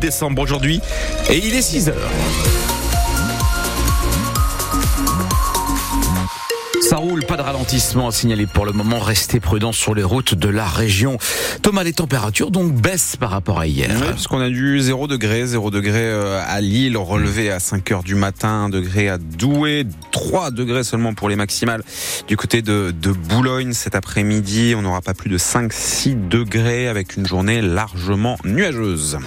décembre aujourd'hui et il est 6 heures. Ça roule, pas de ralentissement à signaler pour le moment. Restez prudents sur les routes de la région. Thomas, les températures donc baissent par rapport à hier. Parce qu'on a du 0 degré, 0 degré euh, à Lille, relevé à 5 heures du matin, 1 degré à Douai, 3 degrés seulement pour les maximales du côté de, de Boulogne cet après-midi. On n'aura pas plus de 5-6 degrés avec une journée largement nuageuse.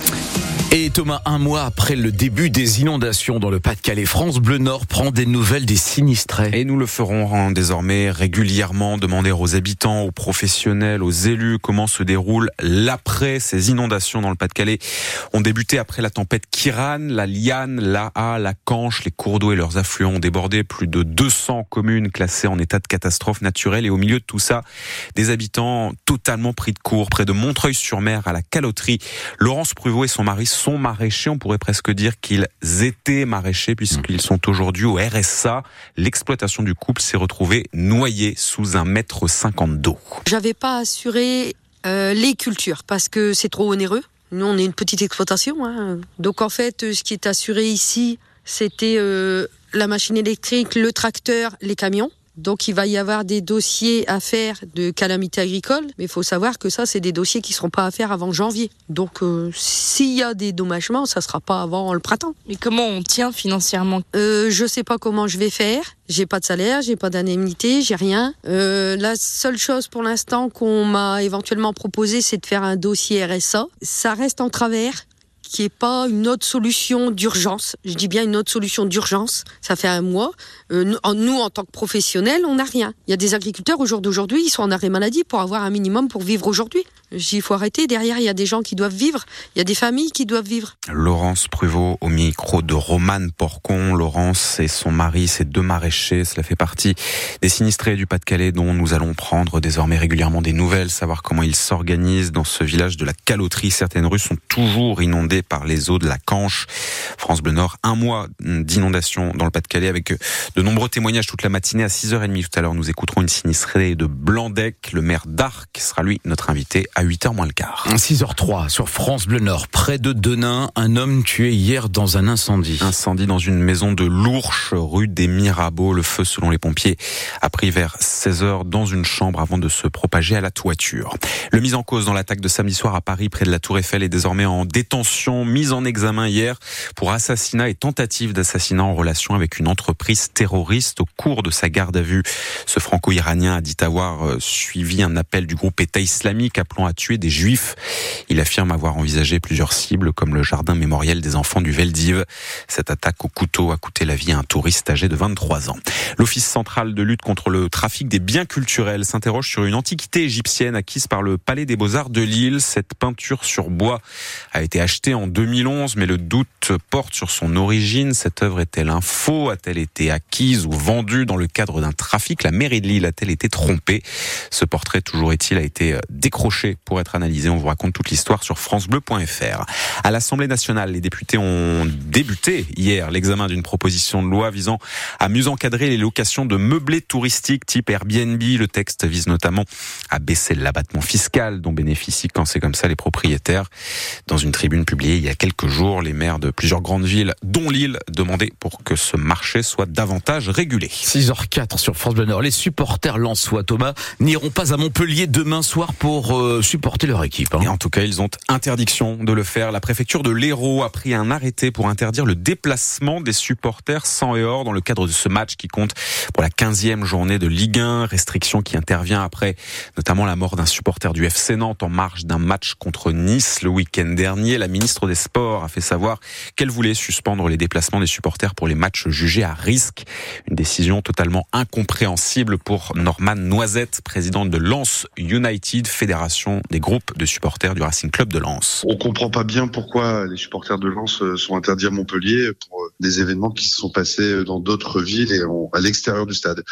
Et Thomas, un mois après le début des inondations dans le Pas-de-Calais, France Bleu Nord prend des nouvelles des sinistrés. Et nous le ferons désormais régulièrement, demander aux habitants, aux professionnels, aux élus comment se déroule l'après ces inondations dans le Pas-de-Calais. Ont débuté après la tempête Kiran, la Liane, la A, la Canche, les cours d'eau et leurs affluents ont débordé plus de 200 communes classées en état de catastrophe naturelle. Et au milieu de tout ça, des habitants totalement pris de court près de Montreuil-sur-Mer à la Caloterie. Laurence Pruvot et son mari sont maraîchers. On pourrait presque dire qu'ils étaient maraîchers puisqu'ils sont aujourd'hui au RSA. L'exploitation du couple s'est retrouvée noyée sous un mètre cinquante d'eau. J'avais pas assuré euh, les cultures parce que c'est trop onéreux. Nous, on est une petite exploitation. Hein. Donc en fait, ce qui est assuré ici, c'était euh, la machine électrique, le tracteur, les camions. Donc il va y avoir des dossiers à faire de calamité agricole, mais il faut savoir que ça, c'est des dossiers qui ne seront pas à faire avant janvier. Donc euh, s'il y a des dommagements, ça ne sera pas avant le printemps. Mais comment on tient financièrement? Euh, Je sais pas comment je vais faire. J'ai pas de salaire, j'ai pas d'indemnité, j'ai rien. Euh, la seule chose pour l'instant qu'on m'a éventuellement proposé, c'est de faire un dossier RSA. Ça reste en travers qui est pas une autre solution d'urgence. Je dis bien une autre solution d'urgence. Ça fait un mois. Euh, nous, en tant que professionnels, on n'a rien. Il y a des agriculteurs au jour d'aujourd'hui, ils sont en arrêt maladie pour avoir un minimum pour vivre aujourd'hui. Il faut arrêter. Derrière, il y a des gens qui doivent vivre. Il y a des familles qui doivent vivre. Laurence Pruvot au micro de Romane Porcon. Laurence et son mari, ces deux maraîchers, cela fait partie des sinistrés du Pas-de-Calais dont nous allons prendre désormais régulièrement des nouvelles, savoir comment ils s'organisent dans ce village de la Caloterie. Certaines rues sont toujours inondées par les eaux de la Canche. France Bleu Nord, un mois d'inondation dans le Pas-de-Calais avec de nombreux témoignages toute la matinée à 6h30 tout à l'heure. Nous écouterons une sinistrée de Blandec. Le maire d'Arc sera lui notre invité à 8h moins le quart. 6h03 sur France Bleu Nord, près de Denain, un homme tué hier dans un incendie. Incendie dans une maison de Lourches, rue des Mirabeaux. Le feu, selon les pompiers, a pris vers 16h dans une chambre avant de se propager à la toiture. Le mis en cause dans l'attaque de samedi soir à Paris près de la Tour Eiffel est désormais en détention mise en examen hier pour assassinat et tentative d'assassinat en relation avec une entreprise terroriste. Au cours de sa garde à vue, ce franco-iranien a dit avoir euh, suivi un appel du groupe État islamique appelant à tuer des juifs. Il affirme avoir envisagé plusieurs cibles comme le jardin mémoriel des enfants du Veldiv. Cette attaque au couteau a coûté la vie à un touriste âgé de 23 ans. L'Office central de lutte contre le trafic des biens culturels s'interroge sur une antiquité égyptienne acquise par le Palais des Beaux-Arts de Lille. Cette peinture sur bois a été achetée en en 2011, mais le doute porte sur son origine. Cette œuvre est-elle un faux? A-t-elle été acquise ou vendue dans le cadre d'un trafic? La mairie de Lille a-t-elle été trompée? Ce portrait, toujours est-il, a été décroché pour être analysé. On vous raconte toute l'histoire sur francebleu.fr. À l'Assemblée nationale, les députés ont débuté hier l'examen d'une proposition de loi visant à mieux encadrer les locations de meublés touristiques type Airbnb. Le texte vise notamment à baisser l'abattement fiscal dont bénéficient quand c'est comme ça les propriétaires. Dans une tribune publiée il y a quelques jours. Les maires de plusieurs grandes villes, dont Lille, demandaient pour que ce marché soit davantage régulé. 6h04 sur France Bleu Nord. Les supporters lensois, Thomas, n'iront pas à Montpellier demain soir pour euh, supporter leur équipe. Hein. Et en tout cas, ils ont interdiction de le faire. La préfecture de l'Hérault a pris un arrêté pour interdire le déplacement des supporters sans et hors dans le cadre de ce match qui compte pour la 15e journée de Ligue 1. Restriction qui intervient après notamment la mort d'un supporter du FC Nantes en marge d'un match contre Nice le week-end dernier. La ministre des Sports a fait savoir qu'elle voulait suspendre les déplacements des supporters pour les matchs jugés à risque. Une décision totalement incompréhensible pour Norman Noisette, président de Lens United, fédération des groupes de supporters du Racing Club de Lens. On comprend pas bien pourquoi les supporters de Lens euh, sont interdits à Montpellier pour des événements qui se sont passés dans d'autres villes et à l'extérieur du stade.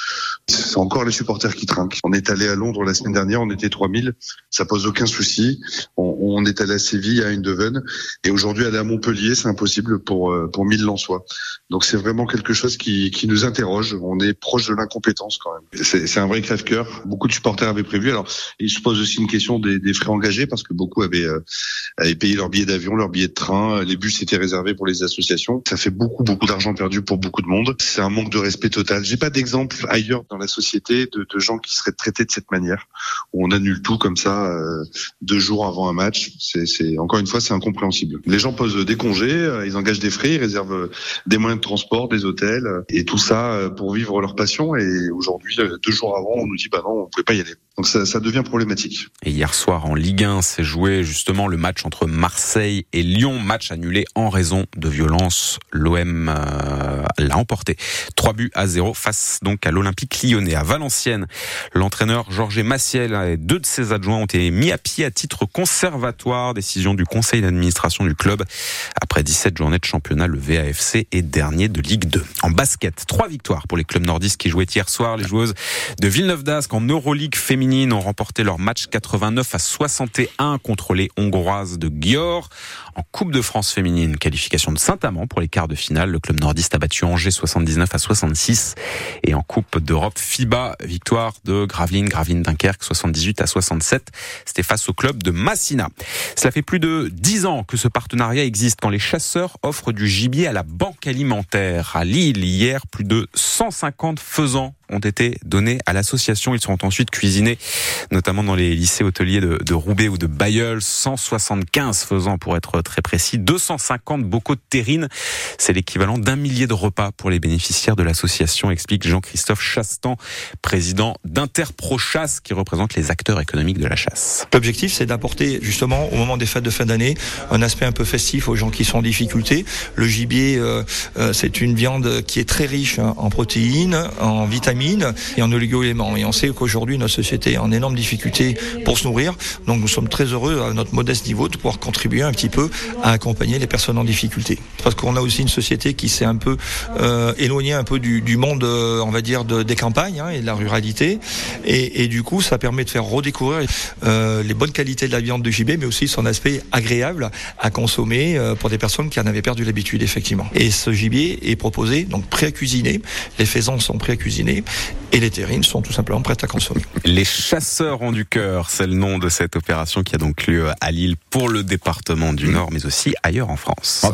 C'est encore les supporters qui trinquent. On est allé à Londres la semaine dernière, on était 3000, ça pose aucun souci. On, on est allé à Séville, à Eindhoven, et aujourd'hui, aller à Montpellier, c'est impossible pour euh, pour mille Lensois. Donc c'est vraiment quelque chose qui, qui nous interroge. On est proche de l'incompétence quand même. C'est un vrai crève-cœur. Beaucoup de supporters avaient prévu. Alors il se pose aussi une question des, des, frais engagés parce que beaucoup avaient, euh, avaient payé leur billet d'avion, leur billet de train, les bus étaient réservés pour les associations. Ça fait beaucoup beaucoup d'argent perdu pour beaucoup de monde. C'est un manque de respect total. J'ai pas d'exemple ailleurs dans la société de, de, gens qui seraient traités de cette manière où on annule tout comme ça euh, deux jours avant un match. C'est encore une fois c'est incompréhensible. Les gens posent des congés, euh, ils engagent des frais, ils réservent des moyens de transport, des hôtels et tout ça pour vivre leur passion. Et aujourd'hui, deux jours avant, on nous dit bah non, on pouvait pas y aller. Donc ça, ça devient problématique. Et hier soir en Ligue 1, s'est joué justement le match entre Marseille et Lyon, match annulé en raison de violence. L'OM euh, l'a emporté. 3 buts à 0 face donc à l'Olympique lyonnais. À Valenciennes, l'entraîneur Georges Massiel et deux de ses adjoints ont été mis à pied à titre conservatoire. Décision du conseil d'administration du club. Après 17 journées de championnat, le VAFC est dernier de Ligue 2. En basket, trois victoires pour les clubs nordistes qui jouaient hier soir. Les joueuses de Villeneuve d'Ascq en Euroleague féminine ont remporté leur match 89 à 61 contre les Hongroises de Győr. En Coupe de France féminine, qualification de Saint-Amand pour les quarts de finale. Le club nordiste a battu Angers 79 à 66. Et en Coupe d'Europe FIBA, victoire de Gravelines, Gravelines Dunkerque 78 à 67. C'était face au club de Massina. Cela fait plus de 10 ans que ce partenariat existe quand les chasseurs offrent du gibier à la banque alimentaire. À Lille, hier, plus de 150 faisans ont été donnés à l'association. Ils seront ensuite cuisinés, notamment dans les lycées hôteliers de, Roubaix ou de Bayeul. 175 faisans pour être très précis. 250 bocaux de terrine. C'est l'équivalent d'un millier de repas pour les bénéficiaires de l'association, explique Jean-Christophe Chastan, président d'Interprochasse, qui représente les acteurs économiques de la chasse. L'objectif, c'est d'apporter justement au moment des fêtes de fin d'année un aspect un peu festif aux gens qui sont en difficulté. Le gibier, euh, euh, c'est une viande qui est très riche en protéines, en vitamines et en oligo-éléments. Et on sait qu'aujourd'hui, notre société en énorme difficulté pour se nourrir. Donc nous sommes très heureux à notre modeste niveau de pouvoir contribuer un petit peu à accompagner les personnes en difficulté. Parce qu'on a aussi une société qui s'est un peu euh, éloignée un peu du, du monde, euh, on va dire, de, des campagnes hein, et de la ruralité. Et, et, du coup, ça permet de faire redécouvrir euh, les bonnes qualités de la viande de gibier, mais aussi son aspect agréable à consommer euh, pour des personnes qui en avaient perdu l'habitude, effectivement. Et ce gibier est proposé, donc cuisiner. Les faisans sont cuisiner et les terrines sont tout simplement prêtes à consommer. Les chasseurs ont du cœur, c'est le nom de cette opération qui a donc lieu à Lille pour le département du Nord, mais aussi ailleurs en France.